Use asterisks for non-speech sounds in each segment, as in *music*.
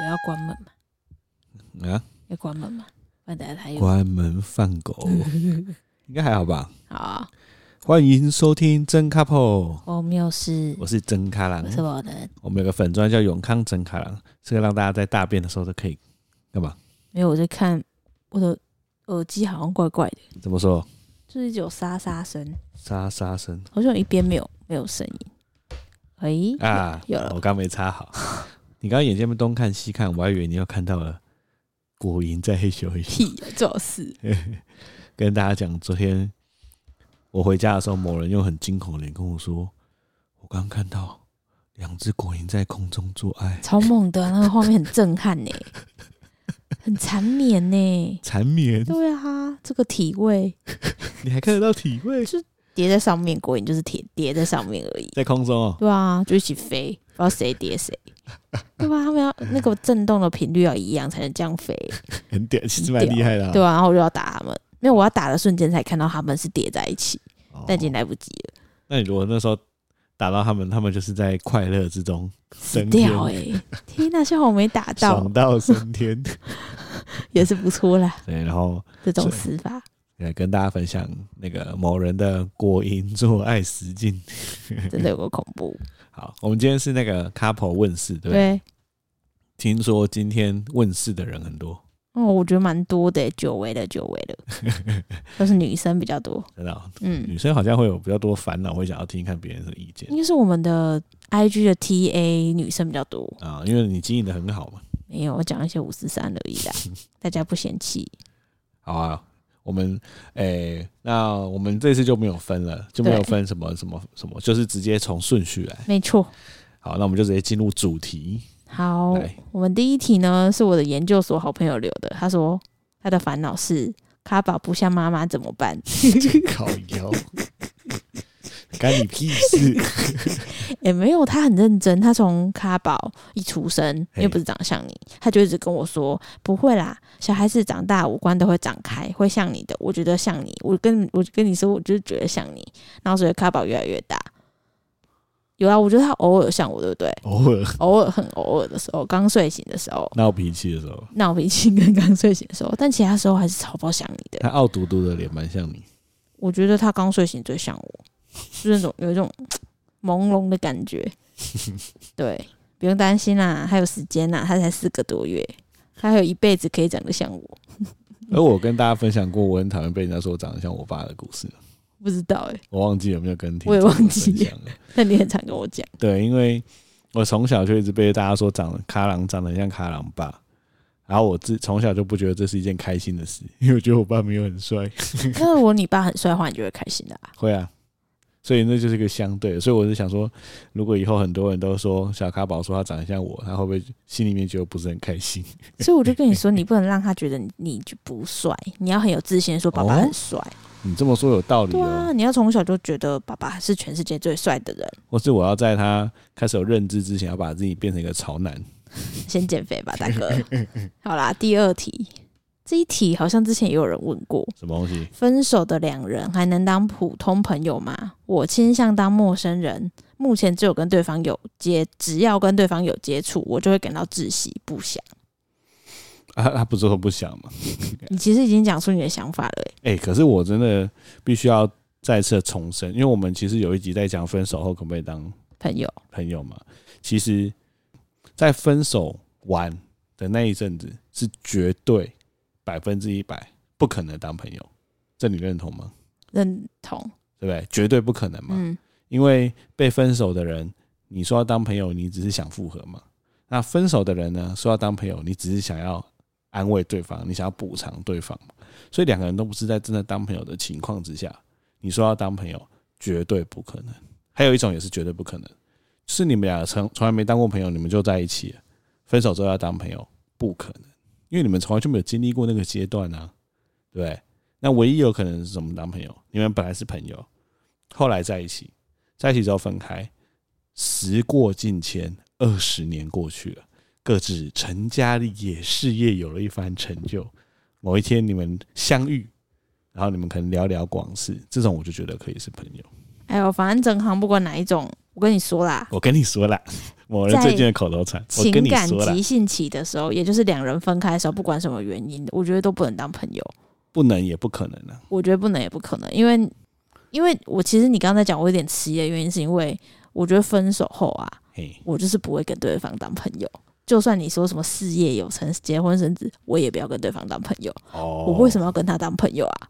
觉要关门吗？啊？要关门吗？不然等下他又关门放狗，*laughs* 应该还好吧？好啊。欢迎收听真 couple，我没有事，我是真卡郎，我是我的。我们有个粉砖叫永康真卡郎，是个让大家在大便的时候都可以干嘛？没有，我在看我的耳机，好像怪怪的。怎么说？就是有沙沙声，沙沙声，好像有一边没有没有声音。哎啊，有了，我刚没插好。*laughs* 你刚刚眼睛东看西看，我还以为你要看到了果蝇在黑咻嘿咻。屁，最好是跟大家讲，昨天。我回家的时候，某人用很惊恐的脸跟我说：“我刚刚看到两只果蝇在空中做爱，超猛的，那个画面很震撼呢，*laughs* 很缠绵呢，缠绵。对啊，这个体位，你还看得到体位？就叠在上面，果蝇就是叠叠在上面而已，在空中哦。对啊，就一起飞，不知道谁叠谁，*laughs* 对吧？他们要那个震动的频率要一样才能这样飞，*laughs* 很屌，其实蛮厉害的啊。对啊，然后我就要打他们。因为，我要打的瞬间才看到他们是叠在一起，哦、但已经来不及了。那你如果那时候打到他们，他们就是在快乐之中死掉哎、欸！天哪，幸好我没打到，爽到升天 *laughs* 也是不错啦。对，然后这种死法来跟大家分享那个某人的果蝇做爱实境，真的有个恐怖。*laughs* 好，我们今天是那个 couple 问世，对不对？对。听说今天问世的人很多。哦，我觉得蛮多的，久违的，久违的，都是女生比较多。*laughs* 真的，嗯，女生好像会有比较多烦恼，会想要听听看别人的意见。应该是我们的 IG 的 TA 女生比较多啊，因为你经营的很好嘛。没有，我讲一些五四三而已啦，*laughs* 大家不嫌弃。好啊，我们诶、欸，那我们这次就没有分了，就没有分什么什么什么，就是直接从顺序来。没错。好，那我们就直接进入主题。好，我们第一题呢是我的研究所好朋友留的。他说他的烦恼是卡宝不像妈妈怎么办？*laughs* 烤腰，干你屁事！*laughs* 也、欸、没有，他很认真。他从卡宝一出生，又不是长得像你，他就一直跟我说不会啦，小孩子长大五官都会长开，会像你的。我觉得像你，我跟我跟你说，我就是觉得像你。然后所以卡宝越来越大。有啊，我觉得他偶尔像我，对不对？偶尔，偶尔很偶尔的时候，刚睡醒的时候，闹脾气的时候，闹脾气跟刚睡醒的时候，但其他时候还是超爆像你的。他傲嘟嘟的脸蛮像你。我觉得他刚睡醒最像我，就是那种有一种朦胧的感觉。*laughs* 对，不用担心啦，还有时间啦，他才四个多月，他还有一辈子可以长得像我。而我跟大家分享过，我很讨厌被人家说长得像我爸的故事。不知道哎、欸，我忘记有没有跟听，我也忘记了。那你很常跟我讲，对，因为我从小就一直被大家说长得咖郎，长得像卡郎爸，然后我自从小就不觉得这是一件开心的事，因为我觉得我爸没有很帅。那如果你爸很帅的话，你就会开心的啊？会啊，所以那就是一个相对，所以我是想说，如果以后很多人都说小咖宝说他长得像我，他会不会心里面觉得不是很开心？*laughs* 所以我就跟你说，你不能让他觉得你就不帅，你要很有自信说爸爸很帅。哦你这么说有道理。对啊，你要从小就觉得爸爸是全世界最帅的人。或是我要在他开始有认知之前，要把自己变成一个潮男。*laughs* 先减肥吧，大哥。好啦，第二题，这一题好像之前也有人问过。什么东西？分手的两人还能当普通朋友吗？我倾向当陌生人。目前只有跟对方有接，只要跟对方有接触，我就会感到窒息，不想。啊，他不是说不想吗？*laughs* 你其实已经讲出你的想法了，欸。哎，可是我真的必须要再次重申，因为我们其实有一集在讲分手后可不可以当朋友，朋友嘛。其实，在分手完的那一阵子，是绝对百分之一百不可能当朋友。这你认同吗？认同，对不对？绝对不可能嘛。嗯。因为被分手的人，你说要当朋友，你只是想复合嘛。那分手的人呢，说要当朋友，你只是想要。安慰对方，你想要补偿对方，所以两个人都不是在真的当朋友的情况之下，你说要当朋友，绝对不可能。还有一种也是绝对不可能，是你们俩从从来没当过朋友，你们就在一起了，分手之后要当朋友，不可能，因为你们从来就没有经历过那个阶段啊，对？那唯一有可能是什么当朋友？你们本来是朋友，后来在一起，在一起之后分开，时过境迁，二十年过去了。各自成家立业，事业有了一番成就。某一天你们相遇，然后你们可能聊聊广事，这种我就觉得可以是朋友。哎呦，反正整行不管哪一种，我跟你说啦，我跟你说啦，*laughs* 某人最近的口头禅，情感急性期的时候，也就是两人分开的时候，不管什么原因，我觉得都不能当朋友。不能也不可能啊！我觉得不能也不可能，因为因为我其实你刚才讲我有点迟疑的原因，是因为我觉得分手后啊，我就是不会跟对方当朋友。就算你说什么事业有成、结婚生子，我也不要跟对方当朋友。哦，我为什么要跟他当朋友啊？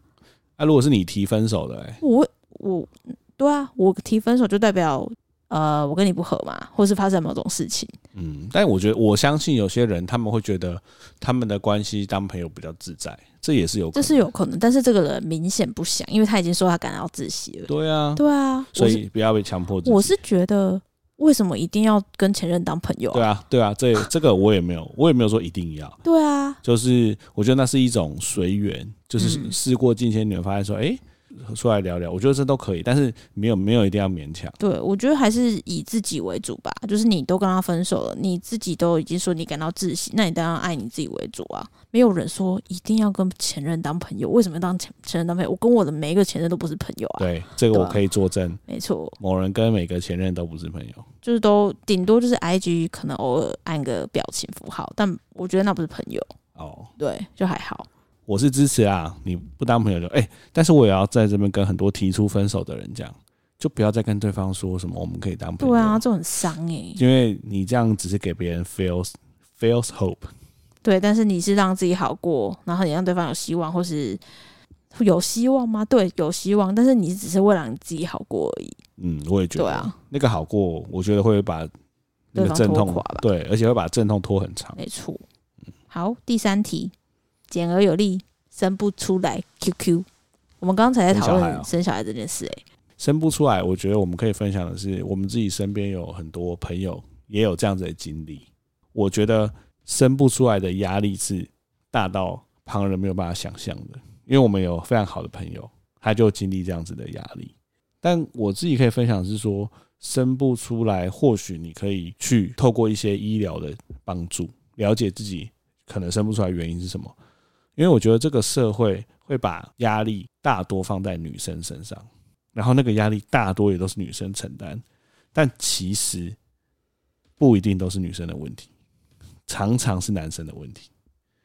那、啊、如果是你提分手的、欸，我我对啊，我提分手就代表。呃，我跟你不合嘛，或是发生某种事情。嗯，但我觉得我相信有些人他们会觉得他们的关系当朋友比较自在，这也是有可能，这是有可能。但是这个人明显不想，因为他已经说他感到窒息了。对啊，对啊，所以不要被强迫。我是觉得，为什么一定要跟前任当朋友啊？对啊，对啊，这这个我也没有，我也没有说一定要。对啊，就是我觉得那是一种随缘，就是事过境迁，你会发现说，哎。出来聊聊，我觉得这都可以，但是没有没有一定要勉强。对，我觉得还是以自己为主吧。就是你都跟他分手了，你自己都已经说你感到窒息，那你当然爱你自己为主啊。没有人说一定要跟前任当朋友，为什么要当前前任当朋友？我跟我的每一个前任都不是朋友啊。对，这个我可以作证。没错，某人跟每个前任都不是朋友，就是都顶多就是 IG 可能偶尔按个表情符号，但我觉得那不是朋友。哦，对，就还好。我是支持啊，你不当朋友就哎、欸，但是我也要在这边跟很多提出分手的人讲，就不要再跟对方说什么我们可以当朋友。对啊，这很伤哎、欸，因为你这样只是给别人 false false hope。对，但是你是让自己好过，然后你让对方有希望，或是有希望吗？对，有希望，但是你只是为了你自己好过而已。嗯，我也觉得。对啊，那个好过，我觉得会把那个阵痛，对，而且会把阵痛拖很长。没错。好，第三题。简而有力，生不出来。QQ，我们刚才在讨论生小孩这件事，欸，生不出来，我觉得我们可以分享的是，我们自己身边有很多朋友也有这样子的经历。我觉得生不出来的压力是大到旁人没有办法想象的，因为我们有非常好的朋友，他就经历这样子的压力。但我自己可以分享的是说，生不出来，或许你可以去透过一些医疗的帮助，了解自己可能生不出来原因是什么。因为我觉得这个社会会把压力大多放在女生身上，然后那个压力大多也都是女生承担，但其实不一定都是女生的问题，常常是男生的问题。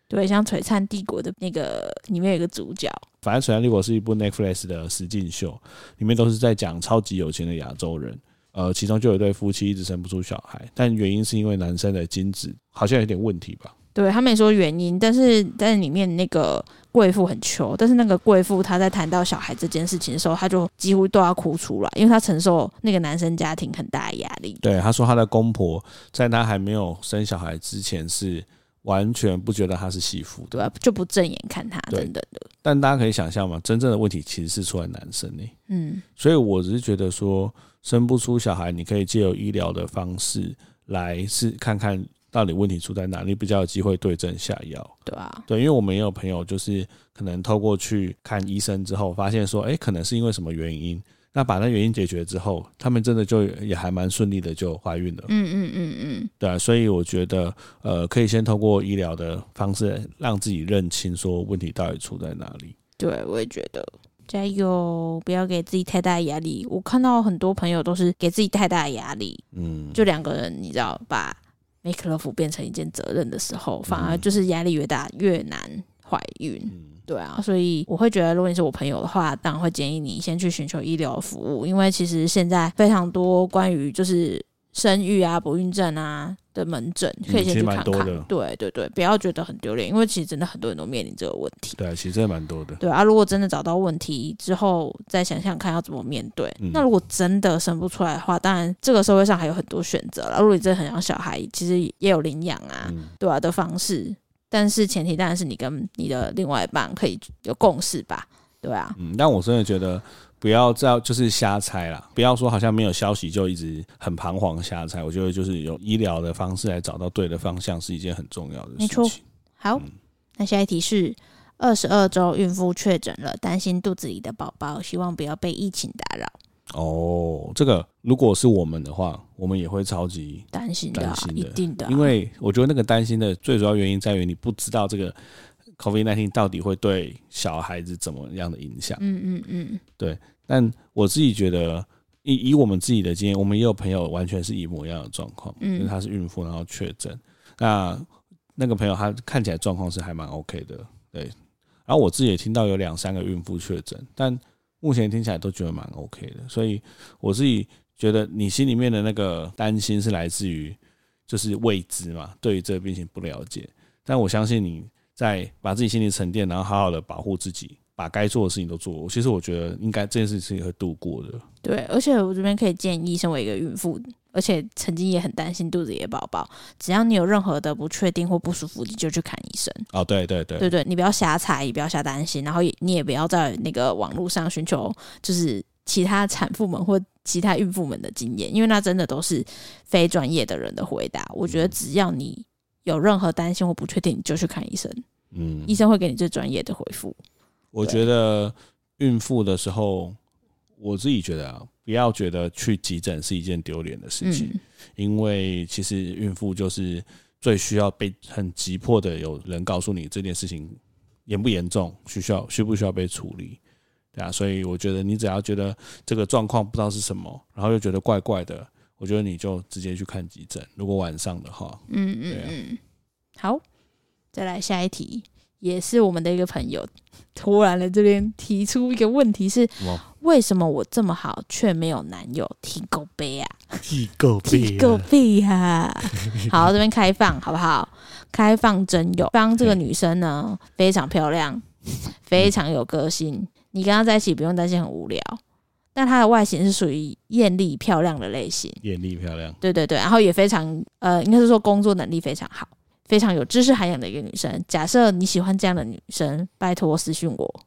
对，像《璀璨帝国》的那个里面有个主角，反正《璀璨帝国》是一部 Netflix 的实境秀，里面都是在讲超级有钱的亚洲人，呃，其中就有一对夫妻一直生不出小孩，但原因是因为男生的精子好像有点问题吧。对，他没说原因，但是在里面那个贵妇很穷，但是那个贵妇她在谈到小孩这件事情的时候，她就几乎都要哭出来，因为她承受那个男生家庭很大的压力。对，她说她的公婆在她还没有生小孩之前是完全不觉得她是媳妇，对，就不正眼看她等等的。但大家可以想象嘛，真正的问题其实是出在男生呢。嗯，所以我只是觉得说，生不出小孩，你可以借由医疗的方式来是看看。到底问题出在哪里？你比较有机会对症下药，对啊，对，因为我们也有朋友，就是可能透过去看医生之后，发现说，哎、欸，可能是因为什么原因，那把那原因解决之后，他们真的就也还蛮顺利的就怀孕了。嗯嗯嗯嗯，对啊，所以我觉得，呃，可以先通过医疗的方式，让自己认清说问题到底出在哪里。对，我也觉得，加油，不要给自己太大的压力。我看到很多朋友都是给自己太大的压力，嗯，就两个人，你知道吧？make love 变成一件责任的时候，反而就是压力越大越难怀孕。对啊，所以我会觉得，如果你是我朋友的话，当然会建议你先去寻求医疗服务，因为其实现在非常多关于就是。生育啊，不孕症啊的门诊，可以先去看看。嗯、对对对，不要觉得很丢脸，因为其实真的很多人都面临这个问题。对，其实真的蛮多的。对啊，如果真的找到问题之后，再想想看要怎么面对。嗯、那如果真的生不出来的话，当然这个社会上还有很多选择了。如果你真的很想小孩，其实也有领养啊，嗯、对啊的方式。但是前提当然是你跟你的另外一半可以有共识吧。对啊，嗯，但我真的觉得。不要再就是瞎猜啦，不要说好像没有消息就一直很彷徨瞎猜。我觉得就是用医疗的方式来找到对的方向是一件很重要的事情。没错。好，嗯、那下一题是二十二周孕妇确诊了，担心肚子里的宝宝，希望不要被疫情打扰。哦，这个如果是我们的话，我们也会超级担心的，担心的，一定的。因为我觉得那个担心的最主要原因在于你不知道这个。COVID-19 到底会对小孩子怎么样的影响？嗯嗯嗯，对。但我自己觉得，以以我们自己的经验，我们也有朋友完全是一模一样的状况，嗯，因为她是孕妇，然后确诊。那那个朋友她看起来状况是还蛮 OK 的，对。然后我自己也听到有两三个孕妇确诊，但目前听起来都觉得蛮 OK 的。所以我自己觉得，你心里面的那个担心是来自于就是未知嘛，对于这个病情不了解。但我相信你在把自己心里沉淀，然后好好的保护自己。把该做的事情都做，其实我觉得应该这件事情会度过的。对，而且我这边可以建议，身为一个孕妇，而且曾经也很担心肚子里的宝宝，只要你有任何的不确定或不舒服，你就去看医生。哦，对对对，对对，你不要瞎猜，也不要瞎担心，然后也你也不要在那个网络上寻求就是其他产妇们或其他孕妇们的经验，因为那真的都是非专业的人的回答。我觉得只要你有任何担心或不确定，你就去看医生。嗯，医生会给你最专业的回复。我觉得孕妇的时候，我自己觉得啊，不要觉得去急诊是一件丢脸的事情，因为其实孕妇就是最需要被很急迫的有人告诉你这件事情严不严重，需需要需不需要被处理，对啊，所以我觉得你只要觉得这个状况不知道是什么，然后又觉得怪怪的，我觉得你就直接去看急诊。如果晚上的话，嗯嗯嗯，好，再来下一题。也是我们的一个朋友，突然来这边提出一个问题是：为什么我这么好却没有男友？提狗杯啊！*laughs* 提够杯，提够杯啊！好，这边开放好不好？开放征友。当这个女生呢，非常漂亮，非常有个性，你跟她在一起不用担心很无聊。但她的外形是属于艳丽漂亮的类型，艳丽漂亮，对对对，然后也非常呃，应该是说工作能力非常好。非常有知识涵养的一个女生。假设你喜欢这样的女生，拜托私讯我。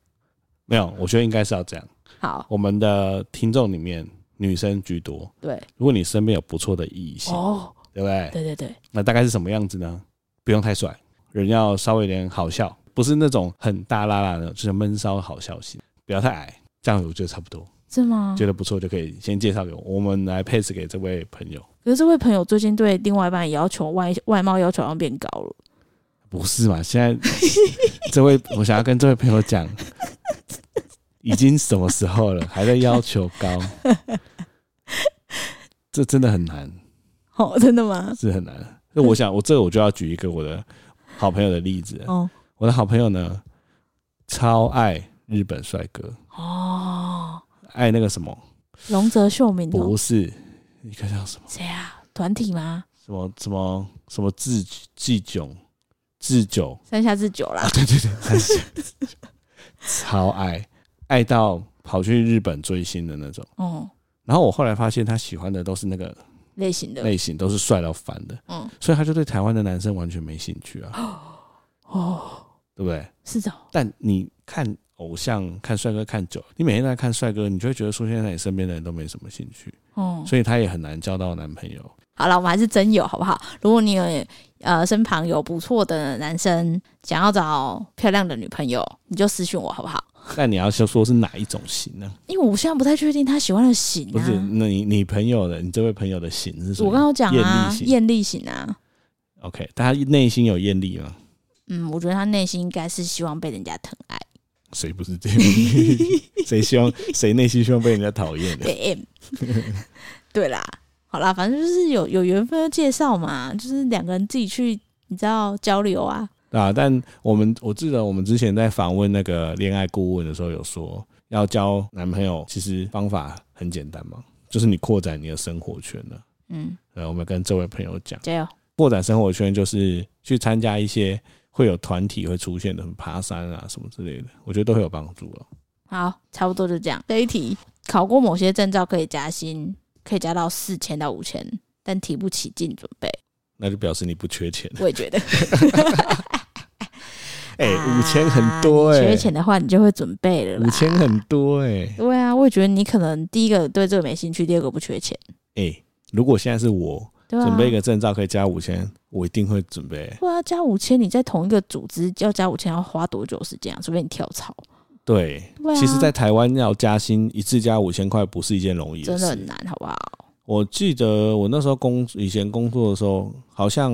没有，我觉得应该是要这样。好，我们的听众里面女生居多。对，如果你身边有不错的异性，哦，对不对？对对对。那大概是什么样子呢？不用太帅，人要稍微有点好笑，不是那种很大拉拉的，就是闷骚好笑型。不要太矮，这样我觉得差不多。是吗？觉得不错就可以先介绍给我，我们来配置给这位朋友。可是这位朋友最近对另外一半要求外外貌要求好像变高了。不是嘛？现在 *laughs* 这位我想要跟这位朋友讲，已经什么时候了，还在要求高？*laughs* 这真的很难。哦，真的吗？是很难。那我想，我这我就要举一个我的好朋友的例子。哦，我的好朋友呢，超爱日本帅哥。哦。爱那个什么？龙泽秀明？不是，你看叫什么？谁啊？团体吗？什么什么什么志志炯志久三下智久啦？对对对，山下超爱爱到跑去日本追星的那种。哦。然后我后来发现他喜欢的都是那个类型的，类型都是帅到烦的。嗯。所以他就对台湾的男生完全没兴趣啊。哦。对不对？是的。但你看。偶像看帅哥看久了，你每天在看帅哥，你就会觉得出现在你身边的人都没什么兴趣，哦，所以他也很难交到男朋友。好了，我们还是真有好不好？如果你有呃身旁有不错的男生想要找漂亮的女朋友，你就私讯我好不好？那你要先说是哪一种型呢？因为我现在不太确定他喜欢的型，啊。不是，那你你朋友的，你这位朋友的型是什么？我刚刚讲啊，艳丽型啊。OK，但他内心有艳丽吗？嗯，我觉得他内心应该是希望被人家疼爱。谁不是这样？谁希望谁内心希望被人家讨厌的？*laughs* 对啦，好啦，反正就是有有缘分的介绍嘛，就是两个人自己去，你知道交流啊。啊，但我们我记得我们之前在访问那个恋爱顾问的时候，有说要交男朋友，其实方法很简单嘛，就是你扩展你的生活圈了。嗯，呃，我们跟这位朋友讲，加油！扩展生活圈就是去参加一些。会有团体会出现的，爬山啊什么之类的，我觉得都会有帮助了。好，差不多就这样。这一题考过某些证照可以加薪，可以加到四千到五千，但提不起劲准备，那就表示你不缺钱。我也觉得。*laughs* 哎、欸，五千很多哎、欸，缺钱的话你就会准备了。五千很多哎、欸，对啊，我也觉得你可能第一个对这个没兴趣，第二个不缺钱。哎、欸，如果现在是我。啊、准备一个证照可以加五千，我一定会准备。对啊，加五千，你在同一个组织要加五千，要花多久时间啊？除非你跳槽。对，对啊、其实，在台湾要加薪一次加五千块，不是一件容易的事，真的很难，好不好？我记得我那时候工以前工作的时候，好像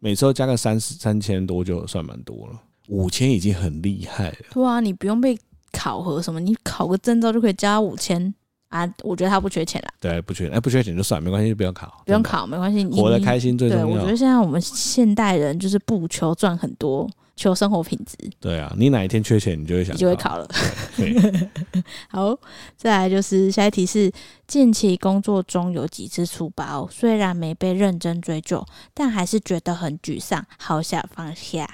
每次都加个三三千多就算蛮多了，五千已经很厉害了。对啊，你不用被考核什么，你考个证照就可以加五千，啊，我觉得他不缺钱啦。对，不缺，哎，不缺钱就算，没关系，就不用考，不用考，没关系，活得开心最重要。对，我觉得现在我们现代人就是不求赚很多，求生活品质。对啊，你哪一天缺钱，你就会想，你就会考了。*laughs* 好，再来就是下一题是：近期工作中有几次出包，虽然没被认真追究，但还是觉得很沮丧，好想放下。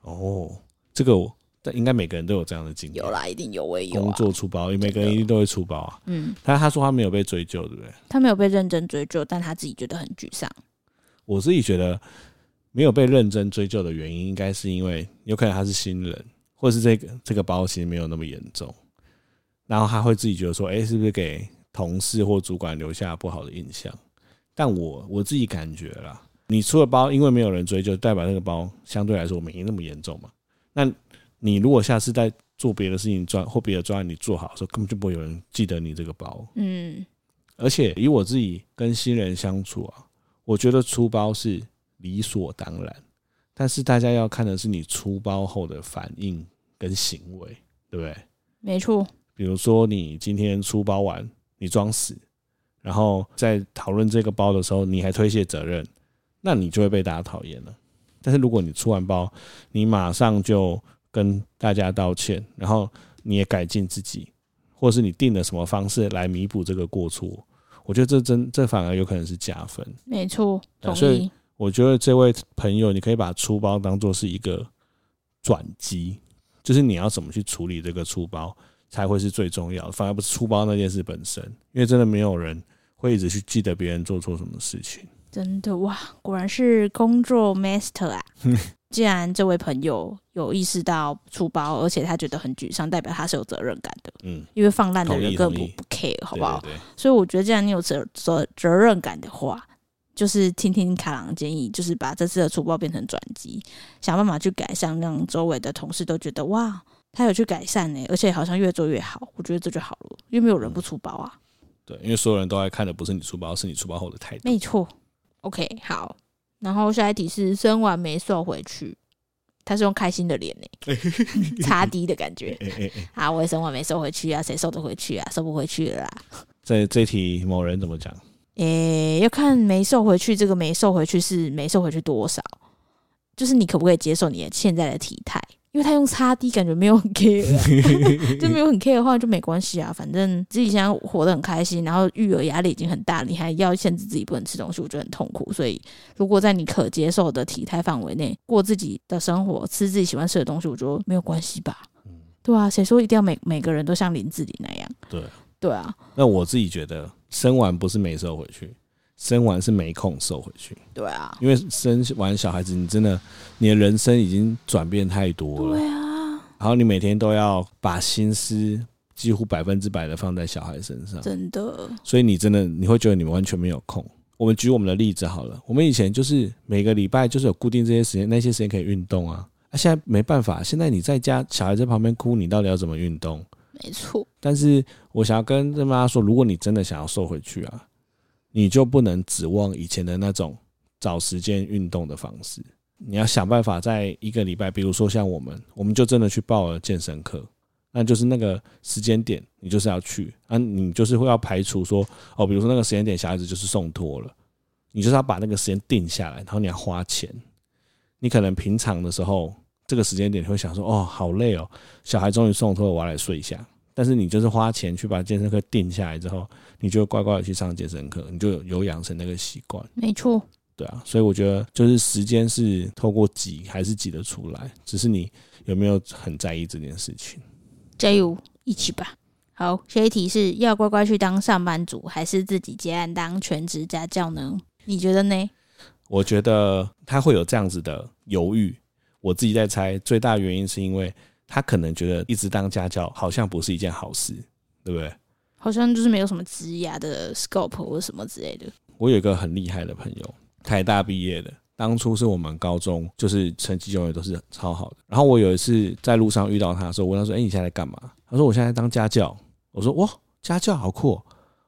哦，这个我。但应该每个人都有这样的经历，有啦，一定有，我也有、啊。工作出包，因为每个人一定都会出包啊。嗯，但他说他没有被追究，对不对？他没有被认真追究，但他自己觉得很沮丧。我自己觉得没有被认真追究的原因，应该是因为有可能他是新人，或者是这个这个包其实没有那么严重，然后他会自己觉得说，哎、欸，是不是给同事或主管留下不好的印象？但我我自己感觉啦，你出了包，因为没有人追究，代表那个包相对来说没那么严重嘛？那。你如果下次再做别的事情专或别的专案，你做好的时候，根本就不会有人记得你这个包。嗯，而且以我自己跟新人相处啊，我觉得出包是理所当然，但是大家要看的是你出包后的反应跟行为，对不对？没错。比如说你今天出包完，你装死，然后在讨论这个包的时候，你还推卸责任，那你就会被大家讨厌了。但是如果你出完包，你马上就跟大家道歉，然后你也改进自己，或是你定了什么方式来弥补这个过错，我觉得这真这反而有可能是加分。没错，所以我觉得这位朋友，你可以把出包当做是一个转机，就是你要怎么去处理这个出包才会是最重要的，反而不是出包那件事本身，因为真的没有人会一直去记得别人做错什么事情。真的哇，果然是工作 master 啊！*laughs* 既然这位朋友有意识到出包，而且他觉得很沮丧，代表他是有责任感的。嗯，因为放烂的人根本不不 care，好不好？对对对。所以我觉得，既然你有责责责任感的话，就是听听卡郎的建议，就是把这次的出包变成转机，想办法去改善，让周围的同事都觉得哇，他有去改善呢，而且好像越做越好。我觉得这就好了，因为没有人不出包啊。嗯，对，因为所有人都爱看的不是你出包，是你出包后的态度。没错。OK，好。然后下一题是生完没瘦回去，他是用开心的脸呢，*laughs* 擦低的感觉。啊，我也生完没瘦回去啊，谁瘦得回去啊？瘦不回去了啦。这这题某人怎么讲？诶，要看没瘦回去，这个没瘦回去是没瘦回去多少？就是你可不可以接受你现在的体态？因为他用擦 D 感觉没有很 care，啊、*laughs* 就没有很 care 的话就没关系啊，反正自己现在活得很开心，然后育儿压力已经很大，你还要限制自己不能吃东西，我觉得很痛苦。所以如果在你可接受的体态范围内过自己的生活，吃自己喜欢吃的东西，我觉得没有关系吧。对啊，谁说一定要每每个人都像林志玲那样？对，对啊。那我自己觉得生完不是没瘦回去。生完是没空瘦回去，对啊，因为生完小孩子，你真的你的人生已经转变太多了，对啊，然后你每天都要把心思几乎百分之百的放在小孩身上，真的，所以你真的你会觉得你们完全没有空。我们举我们的例子好了，我们以前就是每个礼拜就是有固定这些时间，那些时间可以运动啊，啊，现在没办法，现在你在家，小孩在旁边哭，你到底要怎么运动？没错，但是我想要跟这妈妈说，如果你真的想要瘦回去啊。你就不能指望以前的那种找时间运动的方式，你要想办法在一个礼拜，比如说像我们，我们就真的去报了健身课，那就是那个时间点，你就是要去啊，你就是会要排除说哦，比如说那个时间点小孩子就是送托了，你就是要把那个时间定下来，然后你要花钱，你可能平常的时候这个时间点你会想说哦，好累哦，小孩终于送托了，我要来睡一下。但是你就是花钱去把健身课定下来之后，你就乖乖的去上健身课，你就有养成那个习惯。没错，对啊，所以我觉得就是时间是透过挤还是挤得出来，只是你有没有很在意这件事情。加油，一起吧。好，下一题是要乖乖去当上班族，还是自己接案当全职家教呢？你觉得呢？我觉得他会有这样子的犹豫，我自己在猜，最大的原因是因为。他可能觉得一直当家教好像不是一件好事，对不对？好像就是没有什么职涯的 scope 或什么之类的。我有一个很厉害的朋友，台大毕业的，当初是我们高中就是成绩永远都是超好的。然后我有一次在路上遇到他的时候，我问他说：“哎，你现在在干嘛？”他说：“我现在在当家教。”我说：“哇，家教好酷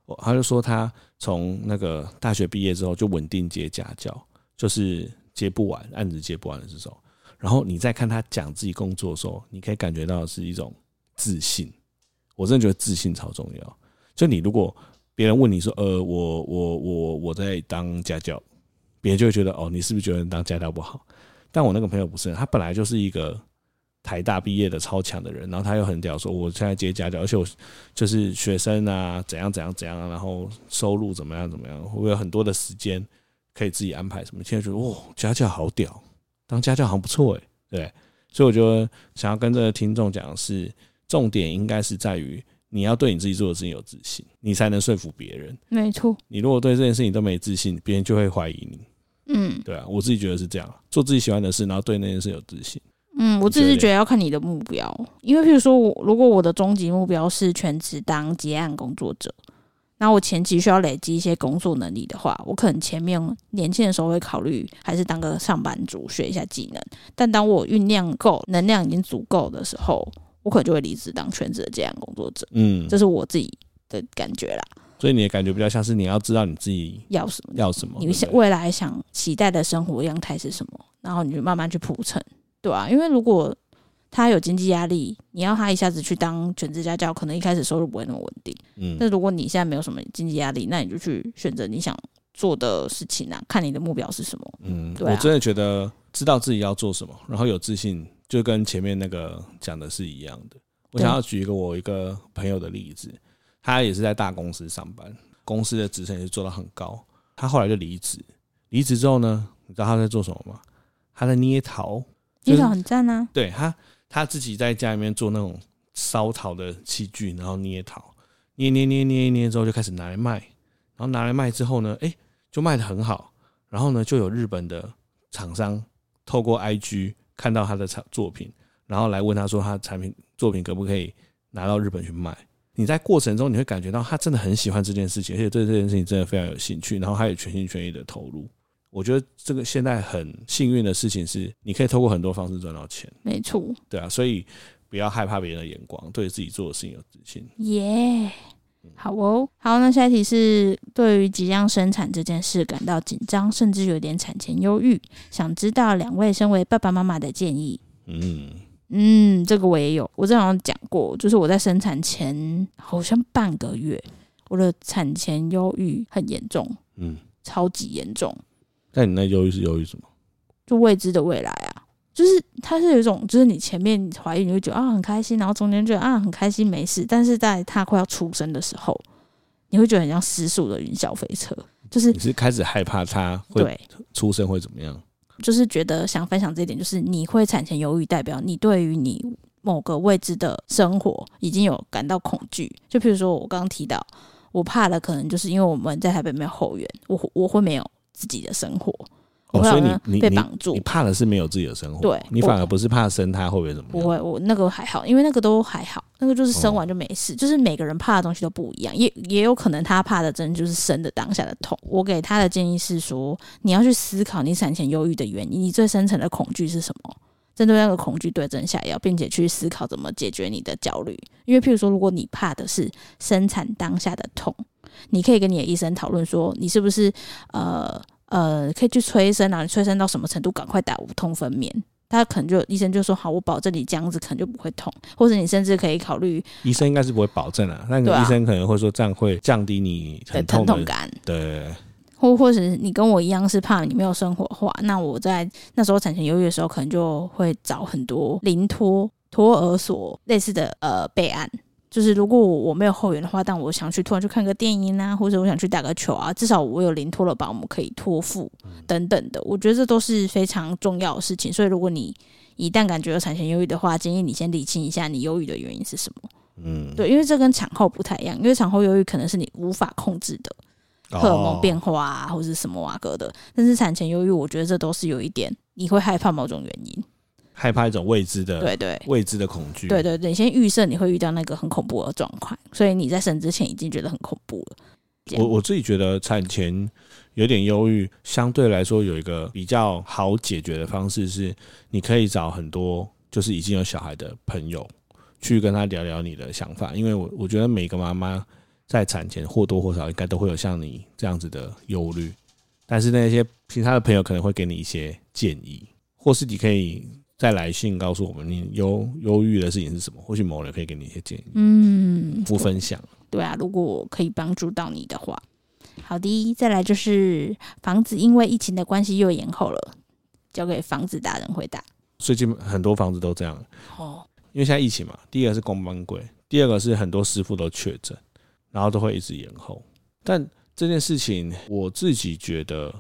哦！”他就说他从那个大学毕业之后就稳定接家教，就是接不完，案子接不完的这种。然后你再看他讲自己工作的时候，你可以感觉到是一种自信。我真的觉得自信超重要。就你如果别人问你说，呃，我我我我在当家教，别人就会觉得，哦，你是不是觉得当家教不好？但我那个朋友不是，他本来就是一个台大毕业的超强的人，然后他又很屌，说我现在接家教，而且我就是学生啊，怎样怎样怎样，然后收入怎么样怎么样，我有很多的时间可以自己安排什么。现在觉得，哇，家教好屌，当家教好像不错诶。对，所以我觉得想要跟这个听众讲的是，重点应该是在于。你要对你自己做的事情有自信，你才能说服别人。没错，你如果对这件事情都没自信，别人就会怀疑你。嗯，对啊，我自己觉得是这样，做自己喜欢的事，然后对那件事有自信。嗯，我自己觉得要看你的目标，因为譬如说我如果我的终极目标是全职当结案工作者，那我前期需要累积一些工作能力的话，我可能前面年轻的时候会考虑还是当个上班族学一下技能，但当我酝酿够，能量已经足够的时候。我可能就会离职当全职的这样工作者，嗯，这是我自己的感觉啦。所以你的感觉比较像是你要知道你自己要什么，要什么，你未来想期待的生活样态是什么，然后你就慢慢去铺陈，对啊，因为如果他有经济压力，你要他一下子去当全职家教，可能一开始收入不会那么稳定。嗯，但如果你现在没有什么经济压力，那你就去选择你想做的事情啊，看你的目标是什么。嗯，对啊，我真的觉得知道自己要做什么，然后有自信。就跟前面那个讲的是一样的。我想要举一个我一个朋友的例子，他也是在大公司上班，公司的职称也是做到很高。他后来就离职，离职之后呢，你知道他在做什么吗？他在捏陶，捏陶很赞啊。对他，他自己在家里面做那种烧陶的器具，然后捏陶，捏捏捏捏捏之后就开始拿来卖，然后拿来卖之后呢，哎，就卖得很好。然后呢，就有日本的厂商透过 IG。看到他的产作品，然后来问他说他产品作品可不可以拿到日本去卖？你在过程中你会感觉到他真的很喜欢这件事情，而且对这件事情真的非常有兴趣，然后他也全心全意的投入。我觉得这个现在很幸运的事情是，你可以透过很多方式赚到钱。没错，对啊，所以不要害怕别人的眼光，对自己做的事情有自信。耶。好哦，好，那下一题是对于即将生产这件事感到紧张，甚至有点产前忧郁，想知道两位身为爸爸妈妈的建议。嗯嗯，这个我也有，我之前好像讲过，就是我在生产前好像半个月，我的产前忧郁很严重，嗯，超级严重。但你那忧郁是忧郁什么？就未知的未来啊。就是它是有一种，就是你前面怀孕你会觉得啊很开心，然后中间觉得啊很开心没事，但是在他快要出生的时候，你会觉得很像失速的云霄飞车，就是你是开始害怕他会出生会怎么样？就是觉得想分享这一点，就是你会产前忧郁，代表你对于你某个未知的生活已经有感到恐惧。就比如说我刚刚提到，我怕的可能就是因为我们在台北没有后援，我我会没有自己的生活。哦，所以你你被绑住你，怕的是没有自己的生活，对，你反而不是怕生他会不会怎么样？不会，我那个还好，因为那个都还好，那个就是生完就没事。哦、就是每个人怕的东西都不一样，也也有可能他怕的真的就是生的当下的痛。我给他的建议是说，你要去思考你产前忧郁的原因，你最深层的恐惧是什么？针对那个恐惧对症下药，并且去思考怎么解决你的焦虑。因为譬如说，如果你怕的是生产当下的痛，你可以跟你的医生讨论说，你是不是呃。呃，可以去催生啊，你催生到什么程度，赶快打无痛分娩。他可能就医生就说好，我保证你这样子可能就不会痛，或者你甚至可以考虑。医生应该是不会保证啊，那个医生可能会说这样会降低你疼痛感。对，或或者你跟我一样是怕你没有生活化，那我在那时候产前忧郁的时候，可能就会找很多临托托儿所类似的呃备案。就是如果我没有后援的话，但我想去突然去看个电影啊，或者我想去打个球啊，至少我有零托了保姆可以托付等等的，我觉得这都是非常重要的事情。所以如果你一旦感觉有产前忧郁的话，建议你先理清一下你忧郁的原因是什么。嗯，对，因为这跟产后不太一样，因为产后忧郁可能是你无法控制的荷尔蒙变化啊，或者是什么啊哥的，但是产前忧郁，我觉得这都是有一点你会害怕某种原因。害怕一种未知的，对对，未知的恐惧。对对对，你先预设你会遇到那个很恐怖的状况，所以你在生之前已经觉得很恐怖了。我我自己觉得产前有点忧郁，相对来说有一个比较好解决的方式是，你可以找很多就是已经有小孩的朋友去跟他聊聊你的想法，因为我我觉得每个妈妈在产前或多或少应该都会有像你这样子的忧虑，但是那些其他的朋友可能会给你一些建议，或是你可以。再来信告诉我们你忧忧郁的事情是什么？或许某人可以给你一些建议，嗯，不分享。对，啊，如果我可以帮助到你的话，好的。再来就是房子因为疫情的关系又延后了，交给房子达人回答。最近很多房子都这样哦，因为现在疫情嘛，第一个是工班贵，第二个是很多师傅都确诊，然后都会一直延后。但这件事情我自己觉得，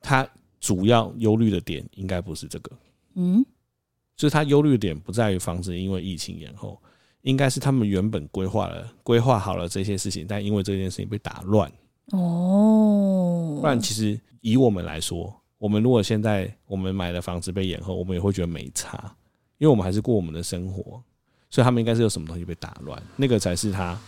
他主要忧虑的点应该不是这个，嗯，就是他忧虑的点不在于房子因为疫情延后，应该是他们原本规划了、规划好了这些事情，但因为这件事情被打乱。哦，不然其实以我们来说，我们如果现在我们买的房子被延后，我们也会觉得没差，因为我们还是过我们的生活，所以他们应该是有什么东西被打乱，那个才是他。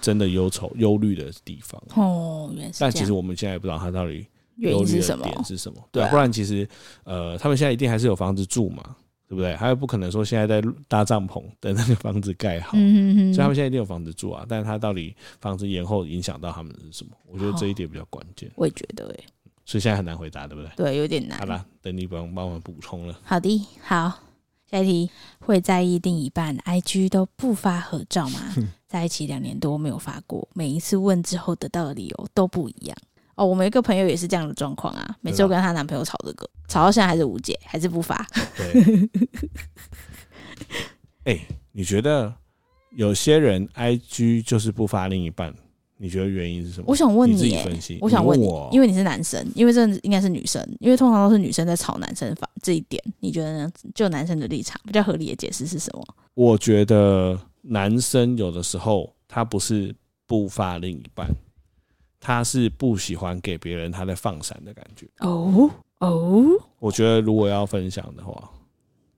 真的忧愁、忧虑的地方哦，原来是。但其实我们现在也不知道他到底忧虑的点是什么。是什么对啊，不然其实呃，他们现在一定还是有房子住嘛，对不对？还有不可能说现在在搭帐篷等那个房子盖好，嗯所以他们现在一定有房子住啊。但是他到底房子延后影响到他们的是什么？我觉得这一点比较关键。我也觉得哎，所以现在很难回答，对不对？对，有点难。好了，等你帮帮我们补充了。好的，好。下一题，会在意另一半 IG 都不发合照吗？*laughs* 在一起两年多没有发过，每一次问之后得到的理由都不一样。哦，我们一个朋友也是这样的状况啊，每次都跟她男朋友吵这个，吵到现在还是无解，还是不发。*laughs* 对。哎、欸，你觉得有些人 IG 就是不发另一半？你觉得原因是什么？我想问你，你分析，我想问你，因为你是男生，因为这应该是女生，因为通常都是女生在吵男生，这一点你觉得呢？就男生的立场，比较合理的解释是什么？我觉得男生有的时候他不是不发另一半，他是不喜欢给别人他在放闪的感觉。哦哦，我觉得如果要分享的话，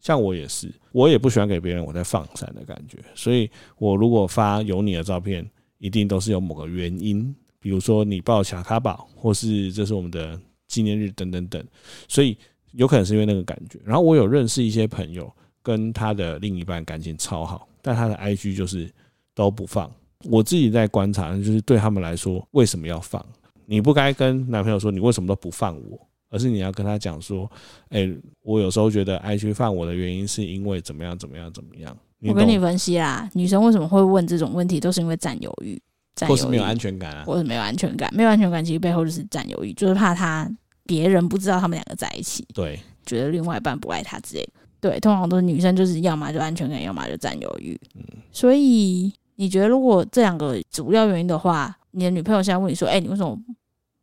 像我也是，我也不喜欢给别人我在放闪的感觉，所以我如果发有你的照片。一定都是有某个原因，比如说你报小卡宝，或是这是我们的纪念日等等等，所以有可能是因为那个感觉。然后我有认识一些朋友，跟他的另一半感情超好，但他的 IG 就是都不放。我自己在观察，就是对他们来说，为什么要放？你不该跟男朋友说你为什么都不放我，而是你要跟他讲说，诶，我有时候觉得爱去放我的原因是因为怎么样怎么样怎么样。我跟你分析啦，女生为什么会问这种问题，都是因为占有欲，或是没有安全感啊，或是没有安全感，没有安全感，其实背后就是占有欲，就是怕他别人不知道他们两个在一起，对，觉得另外一半不爱他之类的，对，通常都是女生就是要么就安全感，要么就占有欲，嗯，所以你觉得如果这两个主要原因的话，你的女朋友现在问你说，哎，你为什么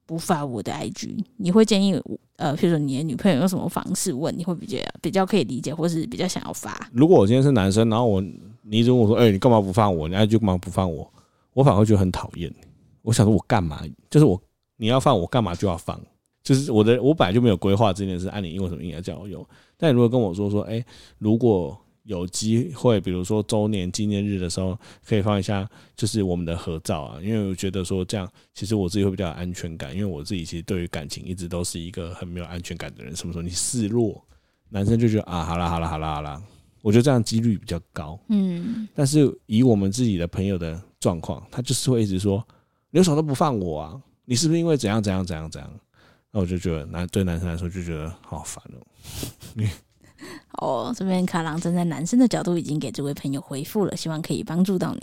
不发我的 IG？你会建议？呃，譬如说你的女朋友用什么方式问，你会比较比较可以理解，或是比较想要发？如果我今天是男生，然后我你一直问我说，哎、你干嘛不发我？你 IG 干嘛不放我？我反而会觉得很讨厌。我想说，我干嘛？就是我你要放我干嘛就要放？就是我的我本来就没有规划这件事，按你因为什么应该叫我用？但你如果跟我说说，哎、如果。有机会，比如说周年纪念日的时候，可以放一下，就是我们的合照啊。因为我觉得说这样，其实我自己会比较有安全感。因为我自己其实对于感情一直都是一个很没有安全感的人。什么时候你示弱，男生就觉得啊，好啦好啦好啦好啦，我觉得这样几率比较高。嗯。但是以我们自己的朋友的状况，他就是会一直说，你为什么都不放我啊？你是不是因为怎样怎样怎样怎样？那我就觉得男对男生来说就觉得好烦哦。你。哦，这边卡郎站在男生的角度已经给这位朋友回复了，希望可以帮助到你。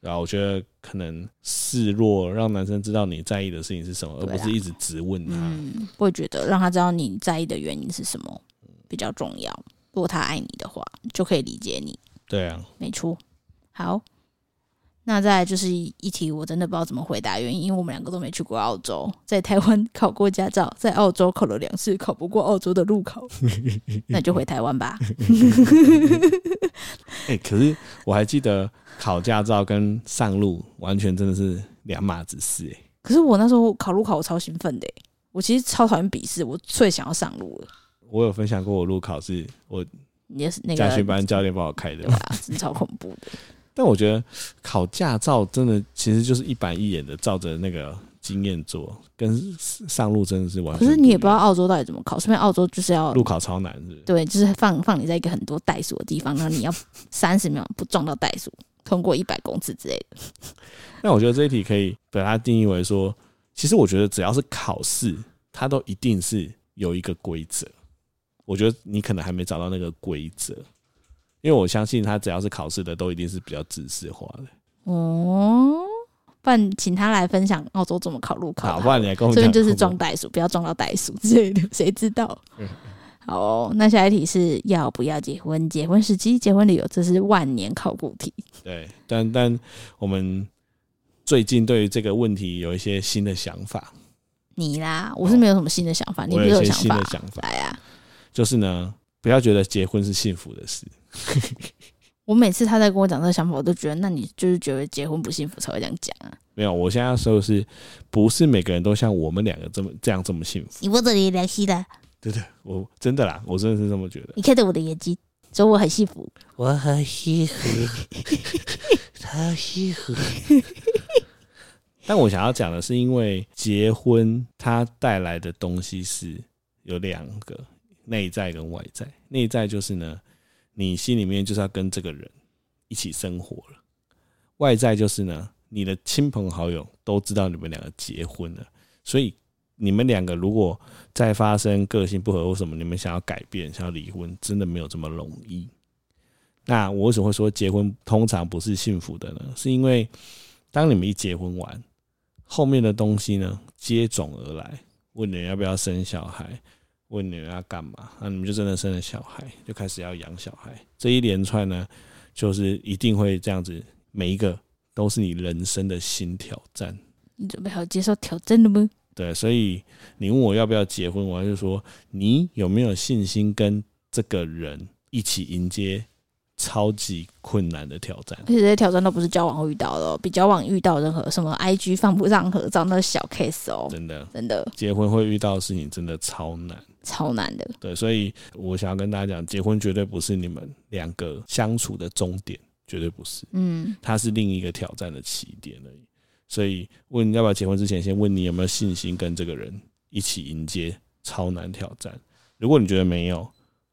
然后我觉得可能示弱，让男生知道你在意的事情是什么，而不是一直直问他。嗯，会觉得让他知道你在意的原因是什么比较重要。如果他爱你的话，就可以理解你。对啊，没错。好。那再来就是一题，我真的不知道怎么回答原因，因为我们两个都没去过澳洲，在台湾 *laughs* 考过驾照，在澳洲考了两次，考不过澳洲的路考，*laughs* 那就回台湾吧。*laughs* 哎、欸，可是我还记得考驾照跟上路完全真的是两码子事哎。可是我那时候考路考我超兴奋的，我其实超讨厌笔试，我最想要上路了。我有分享过我路考是我也是那个驾训班教练帮我开的，对吧？真超恐怖的。但我觉得考驾照真的其实就是一板一眼的照着那个经验做，跟上路真的是完全。可是你也不知道澳洲到底怎么考，顺便澳洲就是要路考超难，是不是？对，就是放放你在一个很多袋鼠的地方，然后你要三十秒不撞到袋鼠，通过一百公尺之类的。那我觉得这一题可以把它定义为说，其实我觉得只要是考试，它都一定是有一个规则。我觉得你可能还没找到那个规则。因为我相信他只要是考试的，都一定是比较知识化的。哦，不然请他来分享澳洲怎么考路考。好，不然你来跟我讲。这边就是撞袋鼠，不要撞到袋鼠之类的，*laughs* 谁知道？好、哦，那下一题是要不要结婚？结婚时机、结婚理由，这是万年考古题。对，但但我们最近对于这个问题有一些新的想法。你啦，我是没有什么新的想法，哦、你没有想法？想法来啊，就是呢，不要觉得结婚是幸福的事。*laughs* 我每次他在跟我讲这个想法，我都觉得，那你就是觉得结婚不幸福才会这样讲啊？没有，我现在说的是，不是每个人都像我们两个这么这样这么幸福。你我这里联系的，对对，我真的啦，我真的是这么觉得。你看着我的眼睛，说我很幸福，我很幸福，他幸福。*laughs* 但我想要讲的是，因为结婚它带来的东西是有两个，内在跟外在。内在就是呢，你心里面就是要跟这个人一起生活了；外在就是呢，你的亲朋好友都知道你们两个结婚了，所以你们两个如果再发生个性不合或什么，你们想要改变、想要离婚，真的没有这么容易。那我为什么会说结婚通常不是幸福的呢？是因为当你们一结婚完。后面的东西呢，接踵而来，问你要不要生小孩，问你们要干嘛，那你们就真的生了小孩，就开始要养小孩。这一连串呢，就是一定会这样子，每一个都是你人生的新挑战。你准备好接受挑战了吗？对，所以你问我要不要结婚，我还是说，你有没有信心跟这个人一起迎接？超级困难的挑战，而且这些挑战都不是交往会遇到的哦，比交往遇到任何什么 IG 放不上合照那小 case 哦，真的真的，结婚会遇到的事情真的超难，超难的。对，所以我想要跟大家讲，结婚绝对不是你们两个相处的终点，绝对不是，嗯，它是另一个挑战的起点而已。所以问要不要结婚之前，先问你有没有信心跟这个人一起迎接超难挑战。如果你觉得没有，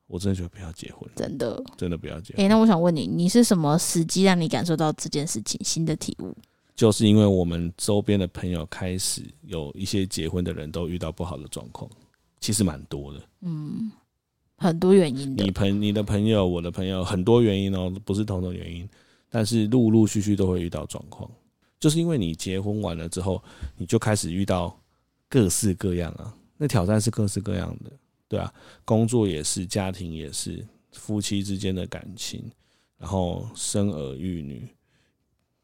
我真的觉得不要结婚，真的，真的不要结婚。哎、欸，那我想问你，你是什么时机让你感受到这件事情新的体悟？就是因为我们周边的朋友开始有一些结婚的人都遇到不好的状况，其实蛮多的。嗯，很多原因的。你朋你的朋友，我的朋友，很多原因哦，不是同等原因，但是陆陆续续都会遇到状况，就是因为你结婚完了之后，你就开始遇到各式各样啊，那挑战是各式各样的。对啊，工作也是，家庭也是，夫妻之间的感情，然后生儿育女，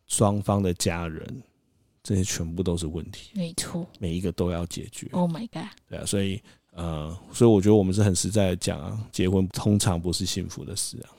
双方的家人，这些全部都是问题。没错，每一个都要解决。Oh my god！对啊，所以呃，所以我觉得我们是很实在的讲啊，结婚通常不是幸福的事啊。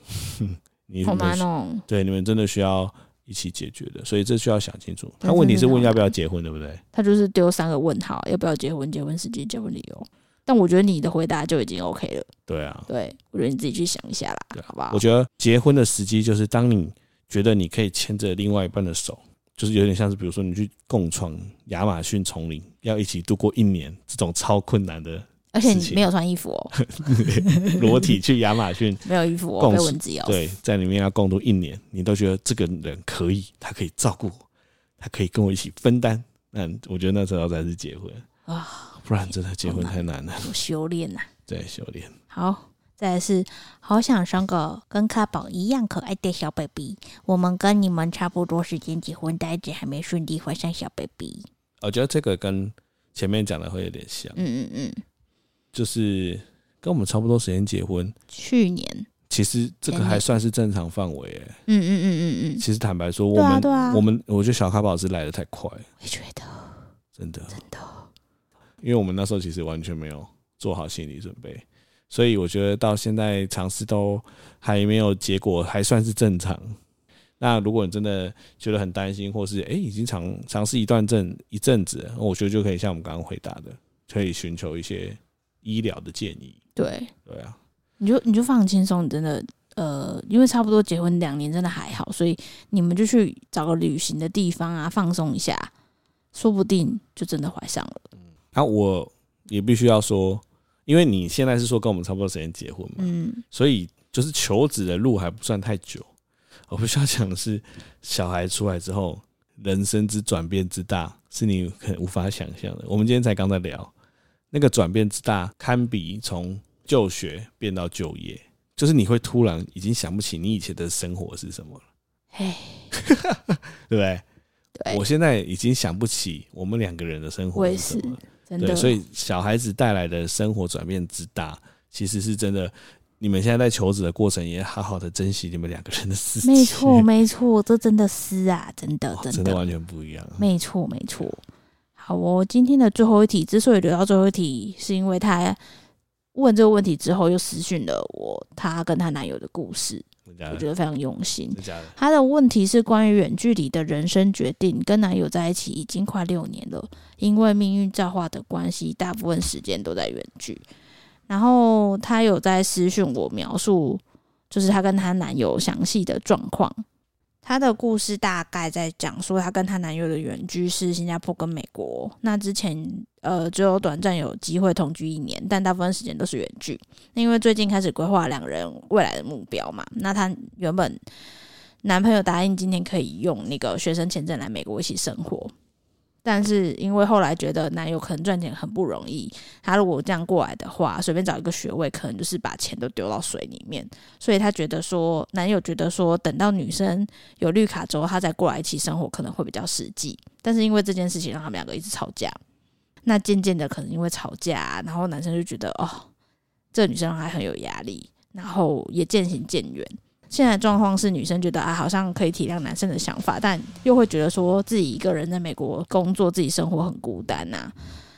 *laughs* 你好难哦。对，你们真的需要一起解决的，所以这需要想清楚。他问题是问要不要结婚，对不对？他就是丢三个问号：要不要结婚？结婚时间？结婚理由？但我觉得你的回答就已经 OK 了。对啊，对，我觉得你自己去想一下啦，对，好不好？我觉得结婚的时机就是当你觉得你可以牵着另外一半的手，就是有点像是比如说你去共创亚马逊丛林，要一起度过一年这种超困难的，而且你没有穿衣服哦，*laughs* 裸体去亚马逊 *laughs* 没有衣服哦，被蚊子咬。对，在里面要共度一年，你都觉得这个人可以，他可以照顾我，他可以跟我一起分担，那我觉得那时候才是结婚啊。不然真的结婚太难了，修炼呐。对，修炼。好，再来是好想生个跟卡宝一样可爱的小 baby。我们跟你们差不多时间结婚，但一直还没顺利怀上小 baby。我觉得这个跟前面讲的会有点像。嗯嗯嗯，就是跟我们差不多时间结婚。去年。其实这个还算是正常范围。嗯嗯嗯嗯嗯。其实坦白说，我们我们我觉得小咖宝是来的太快。我觉得。真的。真的。因为我们那时候其实完全没有做好心理准备，所以我觉得到现在尝试都还没有结果，还算是正常。那如果你真的觉得很担心，或是诶、欸、已经尝尝试一段阵一阵子，我觉得就可以像我们刚刚回答的，可以寻求一些医疗的建议。对对啊，你就你就放轻松，你真的呃，因为差不多结婚两年真的还好，所以你们就去找个旅行的地方啊，放松一下，说不定就真的怀上了。那、啊、我也必须要说，因为你现在是说跟我们差不多时间结婚嘛，嗯，所以就是求子的路还不算太久。我必须要讲的是，小孩出来之后，人生之转变之大，是你很无法想象的。我们今天才刚在聊，那个转变之大，堪比从就学变到就业，就是你会突然已经想不起你以前的生活是什么了。哎，*laughs* 对不对？对，我现在已经想不起我们两个人的生活是什么，真的。对，所以小孩子带来的生活转变之大，其实是真的。你们现在在求职的过程，也好好的珍惜你们两个人的事情。没错，没错，这真的是啊，真的，真的，真的完全不一样。没错，没错。好哦，今天的最后一题之所以留到最后一题，是因为他问这个问题之后又私讯了我，她跟她男友的故事，我觉得非常用心。他的问题是关于远距离的人生决定，跟男友在一起已经快六年了，因为命运造化的关系，大部分时间都在远距。然后她有在私讯我描述，就是她跟她男友详细的状况。她的故事大概在讲说，她跟她男友的远居是新加坡跟美国。那之前呃只有短暂有机会同居一年，但大部分时间都是远距。因为最近开始规划两人未来的目标嘛。那她原本男朋友答应今天可以用那个学生签证来美国一起生活。但是因为后来觉得男友可能赚钱很不容易，他如果这样过来的话，随便找一个学位，可能就是把钱都丢到水里面。所以他觉得说，男友觉得说，等到女生有绿卡之后，他再过来一起生活可能会比较实际。但是因为这件事情让他们两个一直吵架，那渐渐的可能因为吵架，然后男生就觉得哦，这女生还很有压力，然后也渐行渐远。现在状况是女生觉得啊，好像可以体谅男生的想法，但又会觉得说自己一个人在美国工作，自己生活很孤单呐、啊。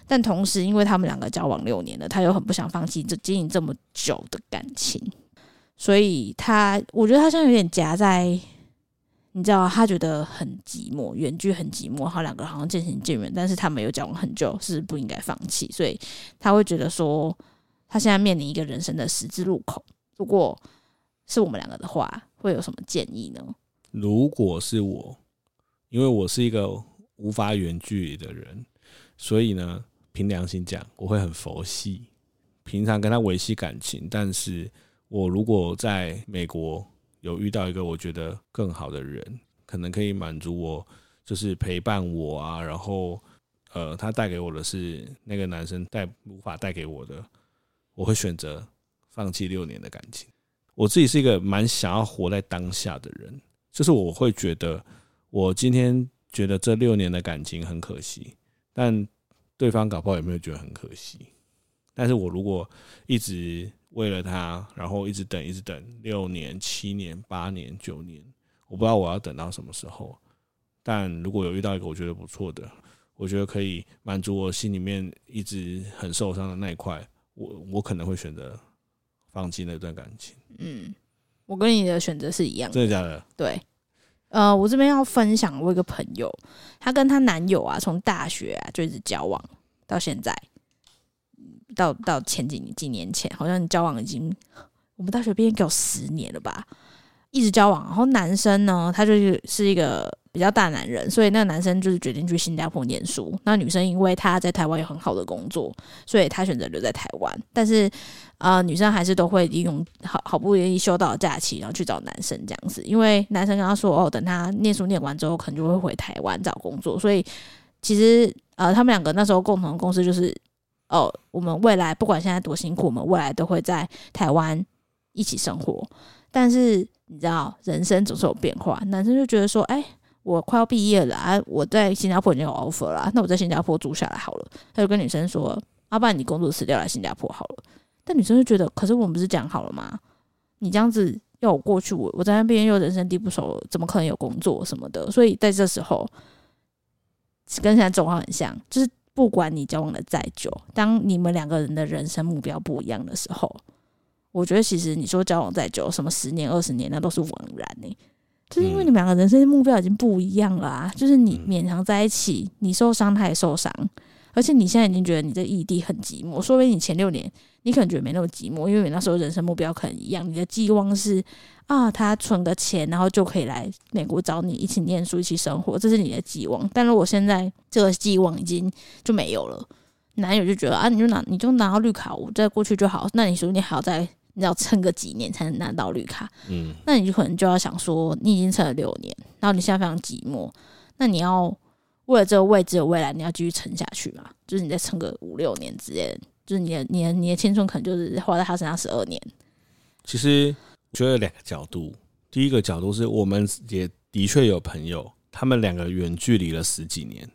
但同时，因为他们两个交往六年了，他又很不想放弃这经营这么久的感情，所以他我觉得他现在有点夹在，你知道，他觉得很寂寞，远距很寂寞，他两个好像渐行渐远，但是他们有交往很久，是不应该放弃，所以他会觉得说，他现在面临一个人生的十字路口，如果。是我们两个的话，会有什么建议呢？如果是我，因为我是一个无法远距离的人，所以呢，凭良心讲，我会很佛系，平常跟他维系感情。但是我如果在美国有遇到一个我觉得更好的人，可能可以满足我，就是陪伴我啊，然后呃，他带给我的是那个男生带无法带给我的，我会选择放弃六年的感情。我自己是一个蛮想要活在当下的人，就是我会觉得，我今天觉得这六年的感情很可惜，但对方搞不好有没有觉得很可惜？但是我如果一直为了他，然后一直等，一直等六年、七年、八年、九年，我不知道我要等到什么时候。但如果有遇到一个我觉得不错的，我觉得可以满足我心里面一直很受伤的那一块，我我可能会选择。放弃那段感情。嗯，我跟你的选择是一样的。真的假的？对。呃，我这边要分享我一个朋友，她跟她男友啊，从大学啊就一直交往到现在，到到前几年几年前，好像交往已经我们大学毕业有十年了吧，一直交往。然后男生呢，他就是是一个。比较大男人，所以那个男生就是决定去新加坡念书。那女生因为她在台湾有很好的工作，所以她选择留在台湾。但是，呃，女生还是都会利用好好不容易休到假期，然后去找男生这样子。因为男生跟她说：“哦，等他念书念完之后，可能就会回台湾找工作。”所以，其实呃，他们两个那时候共同的共识就是：哦，我们未来不管现在多辛苦，我们未来都会在台湾一起生活。但是你知道，人生总是有变化。男生就觉得说：“哎。”我快要毕业了啊！我在新加坡已经有 offer 了，那我在新加坡住下来好了。他就跟女生说：“阿爸你工作辞掉来新加坡好了。”但女生就觉得：“可是我们不是讲好了吗？你这样子要我过去，我我在那边又人生地不熟，怎么可能有工作什么的？”所以在这时候，跟现在状况很像，就是不管你交往的再久，当你们两个人的人生目标不一样的时候，我觉得其实你说交往再久，什么十年二十年，那都是枉然呢、就是因为你们两个人生目标已经不一样了啊！就是你勉强在一起，你受伤他也受伤，而且你现在已经觉得你在异地很寂寞。说不定你前六年你可能觉得没那么寂寞，因为你那时候人生目标可能一样，你的寄望是啊，他存个钱，然后就可以来美国找你一起念书、一起生活，这是你的寄望。但如果现在这个寄望已经就没有了，男友就觉得啊，你就拿你就拿到绿卡，我再过去就好。那你说你还要再。你要撑个几年才能拿到绿卡，嗯，那你就可能就要想说，你已经撑了六年，然后你现在非常寂寞，那你要为了这个未知的未来，你要继续撑下去嘛？就是你再撑个五六年之间，就是你的、你的、你的青春可能就是花在他身上十二年。其实我觉得有两个角度，第一个角度是我们也的确有朋友，他们两个远距离了十几年，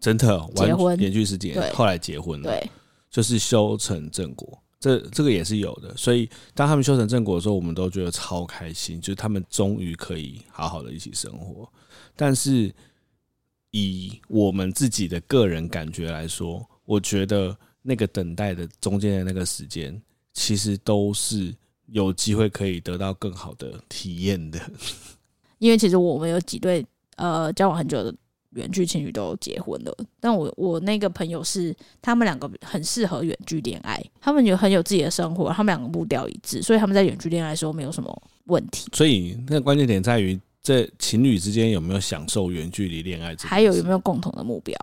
真的结婚远距十几年，后来结婚了，对，就是修成正果。这这个也是有的，所以当他们修成正果的时候，我们都觉得超开心，就是他们终于可以好好的一起生活。但是以我们自己的个人感觉来说，我觉得那个等待的中间的那个时间，其实都是有机会可以得到更好的体验的。*laughs* 因为其实我们有几对呃交往很久的。远距情侣都结婚了，但我我那个朋友是他们两个很适合远距恋爱，他们有很有自己的生活，他们两个步调一致，所以他们在远距恋爱的时候没有什么问题。所以那个关键点在于，这情侣之间有没有享受远距离恋爱，还有有没有共同的目标？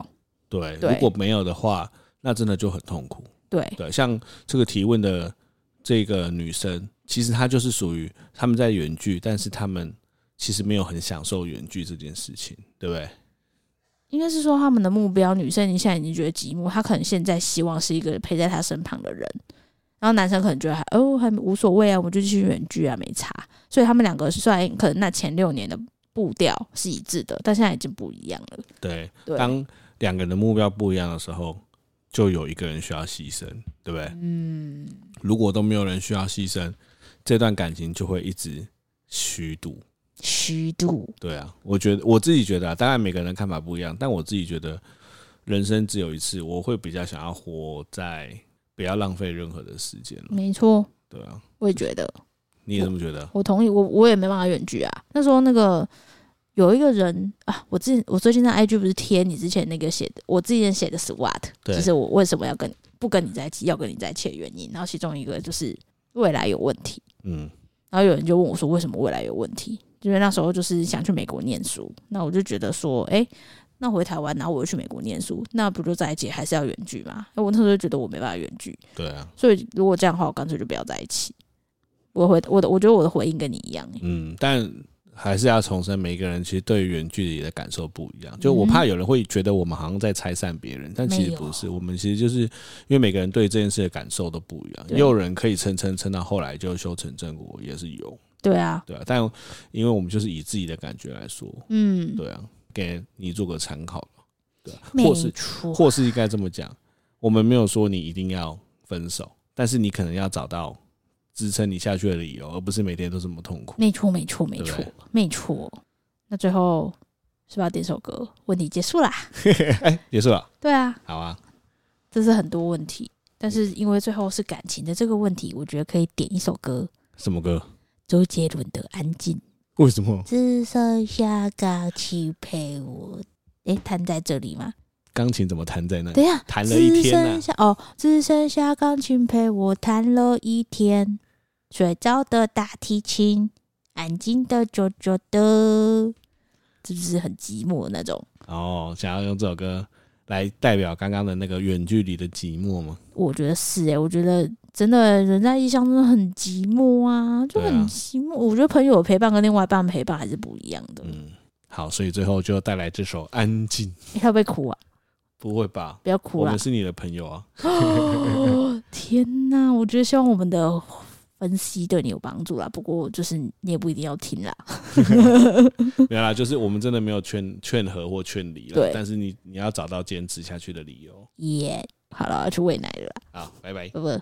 对，如果没有的话，那真的就很痛苦。对对，像这个提问的这个女生，其实她就是属于他们在远距，但是他们其实没有很享受远距这件事情，对不对？应该是说他们的目标，女生你现在已经觉得寂寞，她可能现在希望是一个陪在她身旁的人，然后男生可能觉得还哦还无所谓啊，我们就继续远距啊，没差。所以他们两个虽然可能那前六年的步调是一致的，但现在已经不一样了。对，对当两个人的目标不一样的时候，就有一个人需要牺牲，对不对？嗯，如果都没有人需要牺牲，这段感情就会一直虚度。虚度，对啊，我觉得我自己觉得啊，当然每个人的看法不一样，但我自己觉得人生只有一次，我会比较想要活在不要浪费任何的时间。没错，对啊，我也觉得。你也这么觉得？我，我同意，我我也没办法远距啊。那时候那个有一个人啊，我之前我最近在 IG 不是贴你之前那个写的，我之前写的 SWAT，就是我为什么要跟不跟你在一起，要跟你在一起的原因。然后其中一个就是未来有问题，嗯，然后有人就问我说，为什么未来有问题？因为那时候就是想去美国念书，那我就觉得说，哎、欸，那回台湾，然后我又去美国念书，那不就在一起，还是要远距嘛？那我那时候就觉得我没办法远距，对啊，所以如果这样的话，我干脆就不要在一起。我回我的，我觉得我的回应跟你一样、欸，嗯，但还是要重申，每个人其实对于远距离的感受不一样。就我怕有人会觉得我们好像在拆散别人，但其实不是，我们其实就是因为每个人对这件事的感受都不一样。也有人可以撑撑撑到后来就修成正果，也是有。对啊，对啊，但因为我们就是以自己的感觉来说，嗯，对啊，给你做个参考，对啊，或是或是应该这么讲，我们没有说你一定要分手，但是你可能要找到支撑你下去的理由，而不是每天都这么痛苦。没错，没错，没错，没错。那最后是不是要点首歌？问题结束啦，哎，*laughs* 结束了。对啊，好啊，这是很多问题，但是因为最后是感情的这个问题，我觉得可以点一首歌。什么歌？周杰伦的《安静》，为什么？只剩下钢琴陪我。诶，弹在这里吗？钢琴怎么弹在那里？对呀，弹了一天呢。哦，只剩下钢琴陪我弹了一天。睡着的大提琴，安静的久久的，是不是很寂寞那种？哦，想要用这首歌来代表刚刚的那个远距离的寂寞吗？我觉得是诶，我觉得。真的，人在异乡真的很寂寞啊，就很寂寞。啊、我觉得朋友陪伴跟另外一半陪伴还是不一样的。嗯，好，所以最后就带来这首《安静》。你会不会哭啊？不会吧？不要哭了！我们是你的朋友啊！哦、*gasps* 天哪，我觉得希望我们的分析对你有帮助啦。不过就是你也不一定要听啦。*laughs* 没有啦，就是我们真的没有劝劝和或劝离了。对，但是你你要找到坚持下去的理由。耶、yeah，好了，要去喂奶了啦。好，拜拜。拜拜。